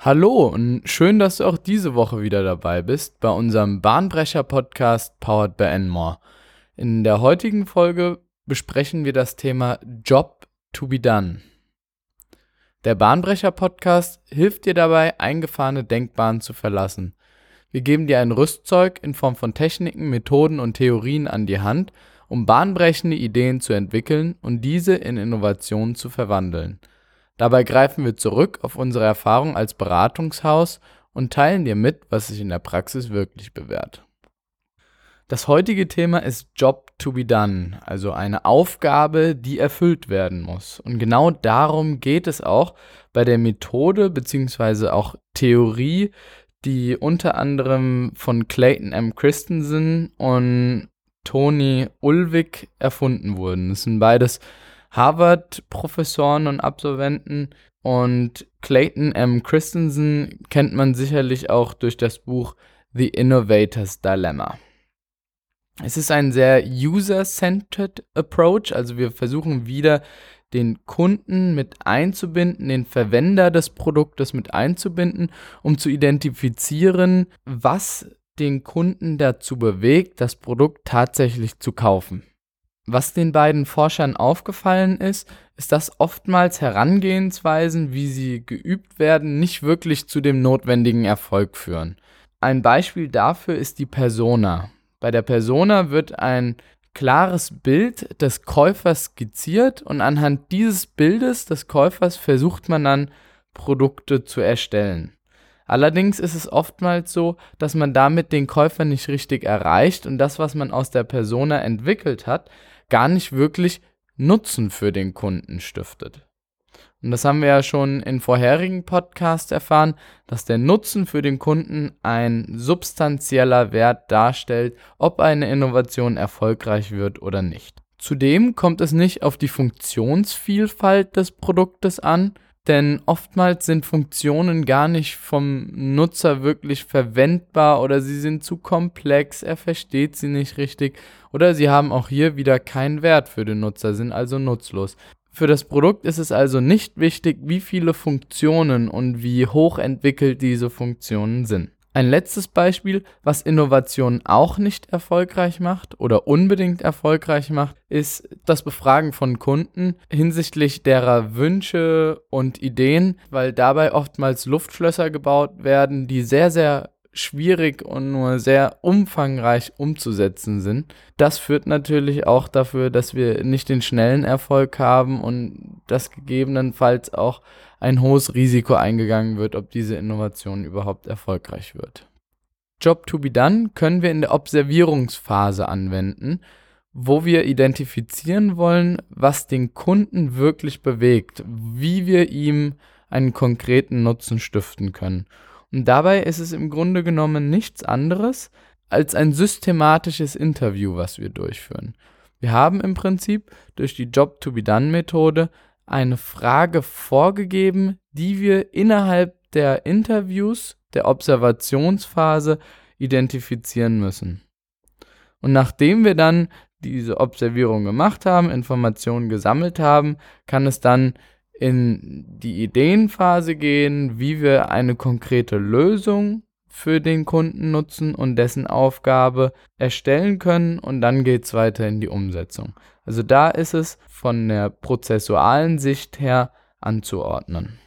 Hallo und schön, dass du auch diese Woche wieder dabei bist bei unserem Bahnbrecher-Podcast Powered by Enmore. In der heutigen Folge besprechen wir das Thema Job to be done. Der Bahnbrecher-Podcast hilft dir dabei, eingefahrene Denkbahnen zu verlassen. Wir geben dir ein Rüstzeug in Form von Techniken, Methoden und Theorien an die Hand, um bahnbrechende Ideen zu entwickeln und diese in Innovationen zu verwandeln – Dabei greifen wir zurück auf unsere Erfahrung als Beratungshaus und teilen dir mit, was sich in der Praxis wirklich bewährt. Das heutige Thema ist Job to be done, also eine Aufgabe, die erfüllt werden muss. Und genau darum geht es auch bei der Methode bzw. auch Theorie, die unter anderem von Clayton M. Christensen und Tony Ulwig erfunden wurden. Das sind beides Harvard-Professoren und Absolventen. Und Clayton M. Christensen kennt man sicherlich auch durch das Buch The Innovator's Dilemma. Es ist ein sehr user-centered Approach, also wir versuchen wieder den Kunden mit einzubinden, den Verwender des Produktes mit einzubinden, um zu identifizieren, was den Kunden dazu bewegt, das Produkt tatsächlich zu kaufen. Was den beiden Forschern aufgefallen ist, ist, dass oftmals Herangehensweisen, wie sie geübt werden, nicht wirklich zu dem notwendigen Erfolg führen. Ein Beispiel dafür ist die Persona. Bei der Persona wird ein klares Bild des Käufers skizziert und anhand dieses Bildes des Käufers versucht man dann Produkte zu erstellen. Allerdings ist es oftmals so, dass man damit den Käufer nicht richtig erreicht und das, was man aus der Persona entwickelt hat, gar nicht wirklich Nutzen für den Kunden stiftet. Und das haben wir ja schon in vorherigen Podcasts erfahren, dass der Nutzen für den Kunden ein substanzieller Wert darstellt, ob eine Innovation erfolgreich wird oder nicht. Zudem kommt es nicht auf die Funktionsvielfalt des Produktes an, denn oftmals sind Funktionen gar nicht vom Nutzer wirklich verwendbar oder sie sind zu komplex, er versteht sie nicht richtig oder sie haben auch hier wieder keinen Wert für den Nutzer, sind also nutzlos. Für das Produkt ist es also nicht wichtig, wie viele Funktionen und wie hoch entwickelt diese Funktionen sind. Ein letztes Beispiel, was Innovation auch nicht erfolgreich macht oder unbedingt erfolgreich macht, ist das Befragen von Kunden hinsichtlich derer Wünsche und Ideen, weil dabei oftmals Luftschlösser gebaut werden, die sehr, sehr schwierig und nur sehr umfangreich umzusetzen sind. Das führt natürlich auch dafür, dass wir nicht den schnellen Erfolg haben und dass gegebenenfalls auch ein hohes Risiko eingegangen wird, ob diese Innovation überhaupt erfolgreich wird. Job to be done können wir in der Observierungsphase anwenden, wo wir identifizieren wollen, was den Kunden wirklich bewegt, wie wir ihm einen konkreten Nutzen stiften können. Und dabei ist es im Grunde genommen nichts anderes als ein systematisches Interview, was wir durchführen. Wir haben im Prinzip durch die Job-to-be-done-Methode eine Frage vorgegeben, die wir innerhalb der Interviews, der Observationsphase identifizieren müssen. Und nachdem wir dann diese Observierung gemacht haben, Informationen gesammelt haben, kann es dann in die Ideenphase gehen, wie wir eine konkrete Lösung für den Kunden nutzen und dessen Aufgabe erstellen können und dann geht es weiter in die Umsetzung. Also da ist es von der prozessualen Sicht her anzuordnen.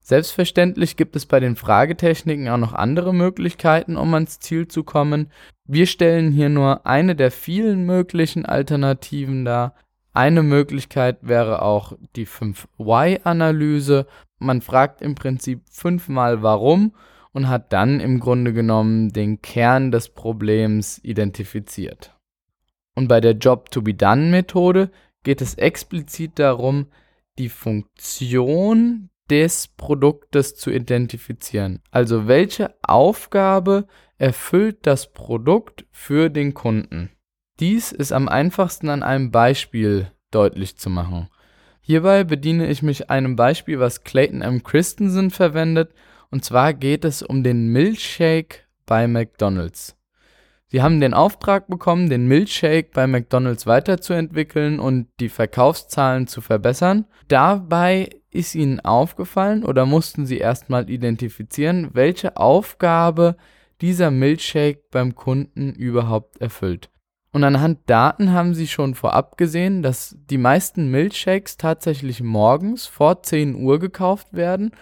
Selbstverständlich gibt es bei den Fragetechniken auch noch andere Möglichkeiten, um ans Ziel zu kommen. Wir stellen hier nur eine der vielen möglichen Alternativen dar, eine Möglichkeit wäre auch die 5-Why-Analyse. Man fragt im Prinzip fünfmal warum und hat dann im Grunde genommen den Kern des Problems identifiziert. Und bei der Job-to-be-done-Methode geht es explizit darum, die Funktion des Produktes zu identifizieren. Also welche Aufgabe erfüllt das Produkt für den Kunden? Dies ist am einfachsten an einem Beispiel deutlich zu machen. Hierbei bediene ich mich einem Beispiel, was Clayton M. Christensen verwendet, und zwar geht es um den Milkshake bei McDonald's. Sie haben den Auftrag bekommen, den Milkshake bei McDonald's weiterzuentwickeln und die Verkaufszahlen zu verbessern. Dabei ist Ihnen aufgefallen oder mussten Sie erstmal identifizieren, welche Aufgabe dieser Milchshake beim Kunden überhaupt erfüllt? Und anhand Daten haben sie schon vorab gesehen, dass die meisten Milchshakes tatsächlich morgens vor 10 Uhr gekauft werden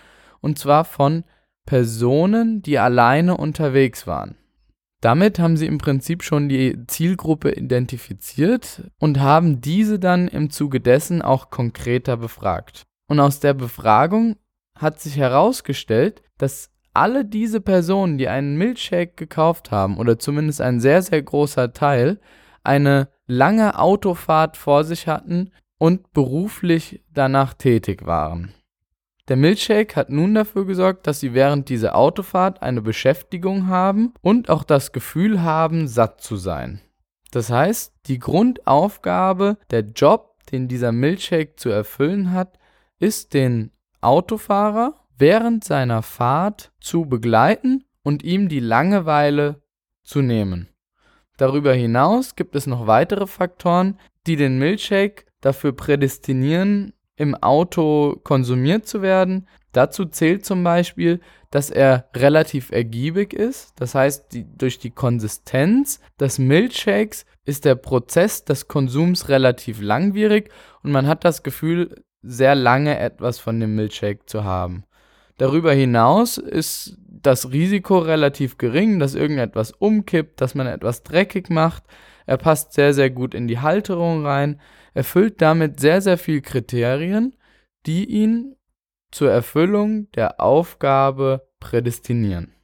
und zwar von Personen, die alleine unterwegs waren. Damit haben sie im Prinzip schon die Zielgruppe identifiziert und haben diese dann im Zuge dessen auch konkreter befragt. Und aus der Befragung hat sich herausgestellt, dass alle diese Personen, die einen Milchshake gekauft haben, oder zumindest ein sehr, sehr großer Teil, eine lange Autofahrt vor sich hatten und beruflich danach tätig waren. Der Milchshake hat nun dafür gesorgt, dass sie während dieser Autofahrt eine Beschäftigung haben und auch das Gefühl haben, satt zu sein. Das heißt, die Grundaufgabe, der Job, den dieser Milchshake zu erfüllen hat, ist den Autofahrer während seiner Fahrt zu begleiten und ihm die Langeweile zu nehmen. Darüber hinaus gibt es noch weitere Faktoren, die den Milchshake dafür prädestinieren, im Auto konsumiert zu werden. Dazu zählt zum Beispiel, dass er relativ ergiebig ist. Das heißt, die, durch die Konsistenz des Milchshakes ist der Prozess des Konsums relativ langwierig und man hat das Gefühl, sehr lange etwas von dem Milchshake zu haben. Darüber hinaus ist das Risiko relativ gering, dass irgendetwas umkippt, dass man etwas dreckig macht. Er passt sehr, sehr gut in die Halterung rein erfüllt damit sehr, sehr viele Kriterien, die ihn zur Erfüllung der Aufgabe prädestinieren.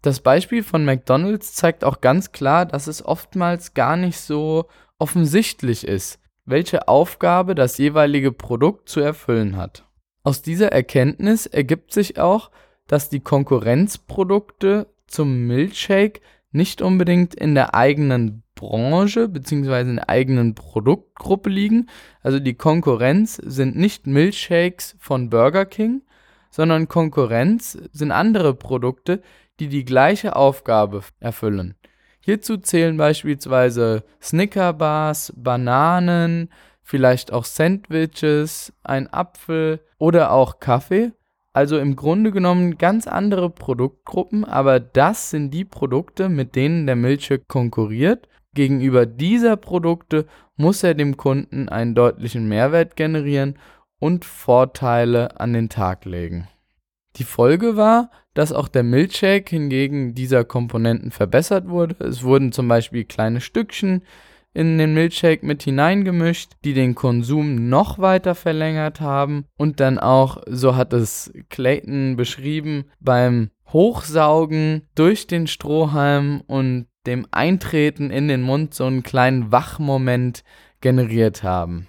Das Beispiel von McDonald's zeigt auch ganz klar, dass es oftmals gar nicht so offensichtlich ist, welche Aufgabe das jeweilige Produkt zu erfüllen hat. Aus dieser Erkenntnis ergibt sich auch, dass die Konkurrenzprodukte zum Milkshake nicht unbedingt in der eigenen Branche bzw. in der eigenen Produktgruppe liegen. Also die Konkurrenz sind nicht Milchshakes von Burger King, sondern Konkurrenz sind andere Produkte, die die gleiche Aufgabe erfüllen. Hierzu zählen beispielsweise Snickerbars, Bananen, vielleicht auch Sandwiches, ein Apfel oder auch Kaffee. Also im Grunde genommen ganz andere Produktgruppen, aber das sind die Produkte, mit denen der Milchshake konkurriert Gegenüber dieser Produkte muss er dem Kunden einen deutlichen Mehrwert generieren und Vorteile an den Tag legen. Die Folge war, dass auch der Milchshake hingegen dieser Komponenten verbessert wurde. Es wurden zum Beispiel kleine Stückchen in den Milchshake mit hineingemischt, die den Konsum noch weiter verlängert haben und dann auch, so hat es Clayton beschrieben, beim Hochsaugen durch den Strohhalm und dem Eintreten in den Mund so einen kleinen Wachmoment generiert haben.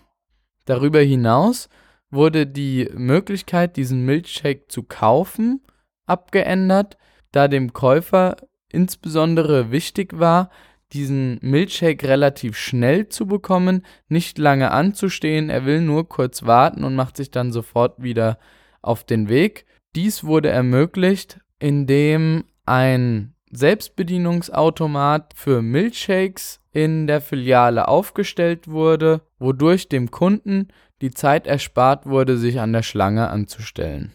Darüber hinaus wurde die Möglichkeit, diesen Milchshake zu kaufen, abgeändert, da dem Käufer insbesondere wichtig war, diesen Milchshake relativ schnell zu bekommen, nicht lange anzustehen, er will nur kurz warten und macht sich dann sofort wieder auf den Weg. Dies wurde ermöglicht, indem ein Selbstbedienungsautomat für Milchshakes in der Filiale aufgestellt wurde, wodurch dem Kunden die Zeit erspart wurde, sich an der Schlange anzustellen.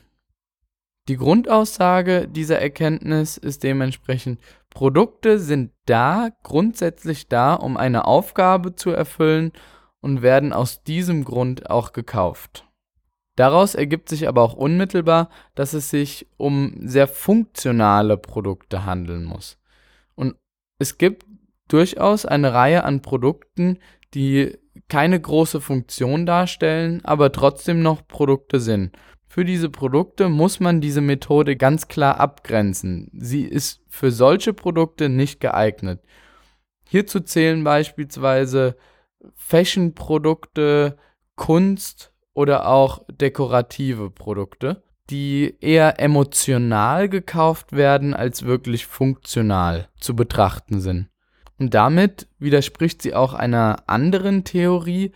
Die Grundaussage dieser Erkenntnis ist dementsprechend, Produkte sind da, grundsätzlich da, um eine Aufgabe zu erfüllen und werden aus diesem Grund auch gekauft. Daraus ergibt sich aber auch unmittelbar, dass es sich um sehr funktionale Produkte handeln muss. Und es gibt durchaus eine Reihe an Produkten, die keine große Funktion darstellen, aber trotzdem noch Produkte sind. Für diese Produkte muss man diese Methode ganz klar abgrenzen. Sie ist für solche Produkte nicht geeignet. Hierzu zählen beispielsweise Fashion-Produkte, Kunst, oder auch dekorative Produkte, die eher emotional gekauft werden, als wirklich funktional zu betrachten sind. Und damit widerspricht sie auch einer anderen Theorie,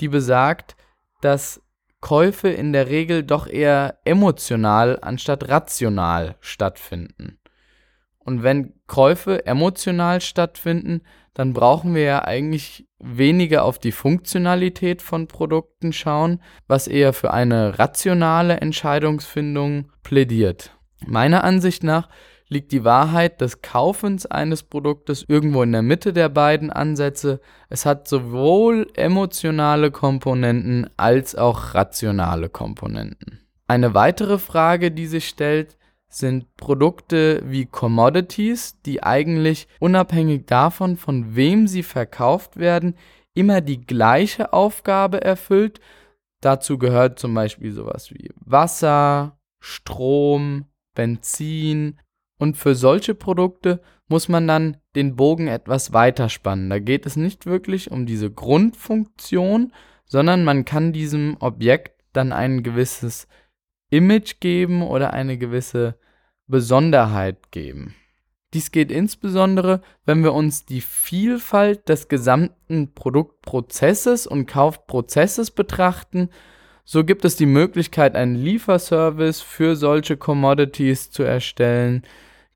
die besagt, dass Käufe in der Regel doch eher emotional anstatt rational stattfinden. Und wenn Käufe emotional stattfinden, dann brauchen wir ja eigentlich weniger auf die Funktionalität von Produkten schauen, was eher für eine rationale Entscheidungsfindung plädiert. Meiner Ansicht nach liegt die Wahrheit des Kaufens eines Produktes irgendwo in der Mitte der beiden Ansätze. Es hat sowohl emotionale Komponenten als auch rationale Komponenten. Eine weitere Frage, die sich stellt, sind Produkte wie Commodities, die eigentlich unabhängig davon, von wem sie verkauft werden, immer die gleiche Aufgabe erfüllt. Dazu gehört zum Beispiel sowas wie Wasser, Strom, Benzin, und für solche Produkte muss man dann den Bogen etwas weiter spannen. Da geht es nicht wirklich um diese Grundfunktion, sondern man kann diesem Objekt dann ein gewisses Image geben oder eine gewisse Besonderheit geben. Dies geht insbesondere, wenn wir uns die Vielfalt des gesamten Produktprozesses und Kaufprozesses betrachten. So gibt es die Möglichkeit, einen Lieferservice für solche Commodities zu erstellen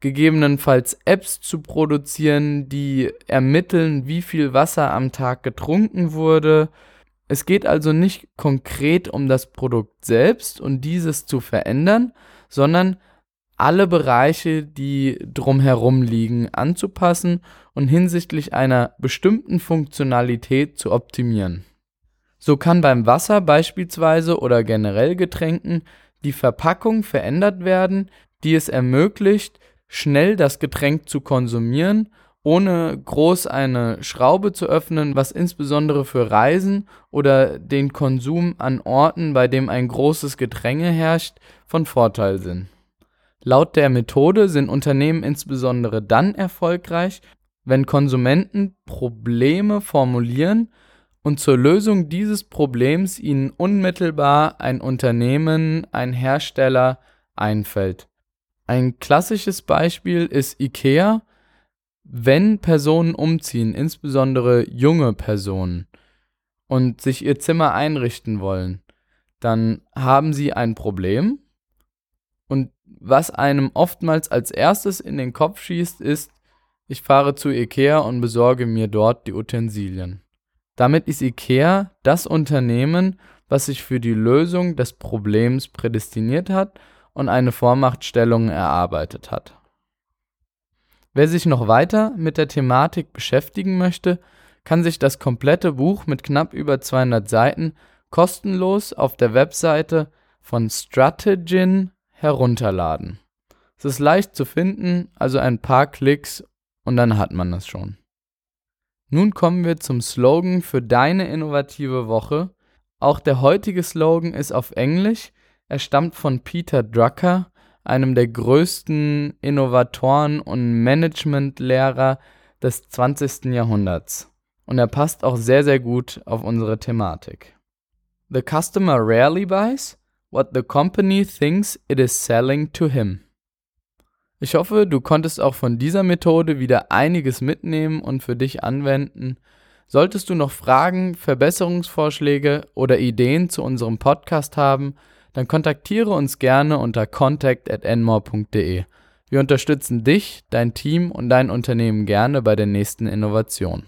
gegebenenfalls Apps zu produzieren, die ermitteln, wie viel Wasser am Tag getrunken wurde. Es geht also nicht konkret um das Produkt selbst und dieses zu verändern, sondern alle Bereiche, die drumherum liegen, anzupassen und hinsichtlich einer bestimmten Funktionalität zu optimieren. So kann beim Wasser beispielsweise oder generell Getränken die Verpackung verändert werden, die es ermöglicht, schnell das Getränk zu konsumieren, ohne groß eine Schraube zu öffnen, was insbesondere für Reisen oder den Konsum an Orten, bei dem ein großes Gedränge herrscht, von Vorteil sind. Laut der Methode sind Unternehmen insbesondere dann erfolgreich, wenn Konsumenten Probleme formulieren und zur Lösung dieses Problems ihnen unmittelbar ein Unternehmen, ein Hersteller einfällt. Ein klassisches Beispiel ist IKEA. Wenn Personen umziehen, insbesondere junge Personen, und sich ihr Zimmer einrichten wollen, dann haben sie ein Problem. Und was einem oftmals als erstes in den Kopf schießt, ist, ich fahre zu IKEA und besorge mir dort die Utensilien. Damit ist IKEA das Unternehmen, was sich für die Lösung des Problems prädestiniert hat und eine Vormachtstellung erarbeitet hat. Wer sich noch weiter mit der Thematik beschäftigen möchte, kann sich das komplette Buch mit knapp über 200 Seiten kostenlos auf der Webseite von Strategin herunterladen. Es ist leicht zu finden, also ein paar Klicks und dann hat man es schon. Nun kommen wir zum Slogan für deine innovative Woche. Auch der heutige Slogan ist auf Englisch, er stammt von Peter Drucker, einem der größten Innovatoren und Managementlehrer des 20. Jahrhunderts. Und er passt auch sehr, sehr gut auf unsere Thematik. The customer rarely buys what the company thinks it is selling to him. Ich hoffe, du konntest auch von dieser Methode wieder einiges mitnehmen und für dich anwenden. Solltest du noch Fragen, Verbesserungsvorschläge oder Ideen zu unserem Podcast haben, dann kontaktiere uns gerne unter contact@enmore.de. Wir unterstützen dich, dein Team und dein Unternehmen gerne bei der nächsten Innovation.